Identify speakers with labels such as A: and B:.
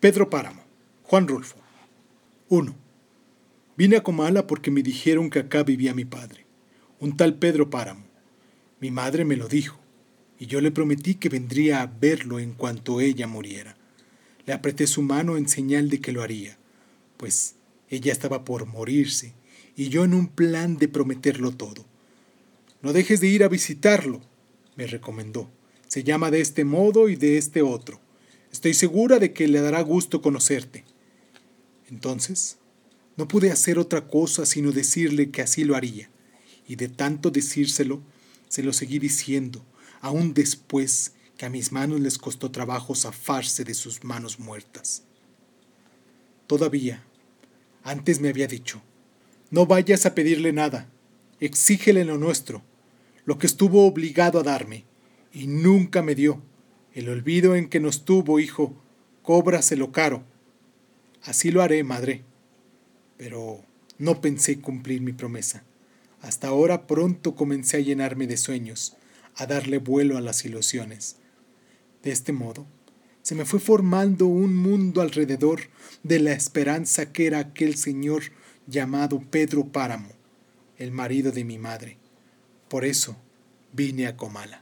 A: Pedro Páramo, Juan Rulfo. 1. Vine a Comala porque me dijeron que acá vivía mi padre, un tal Pedro Páramo. Mi madre me lo dijo, y yo le prometí que vendría a verlo en cuanto ella muriera. Le apreté su mano en señal de que lo haría, pues ella estaba por morirse, y yo en un plan de prometerlo todo. No dejes de ir a visitarlo, me recomendó. Se llama de este modo y de este otro. Estoy segura de que le dará gusto conocerte. Entonces, no pude hacer otra cosa sino decirle que así lo haría, y de tanto decírselo, se lo seguí diciendo, aún después que a mis manos les costó trabajo zafarse de sus manos muertas. Todavía, antes me había dicho, no vayas a pedirle nada, exígele lo nuestro, lo que estuvo obligado a darme, y nunca me dio. El olvido en que nos tuvo, hijo, cóbraselo caro. Así lo haré, madre. Pero no pensé cumplir mi promesa. Hasta ahora pronto comencé a llenarme de sueños, a darle vuelo a las ilusiones. De este modo, se me fue formando un mundo alrededor de la esperanza que era aquel señor llamado Pedro Páramo, el marido de mi madre. Por eso vine a Comala.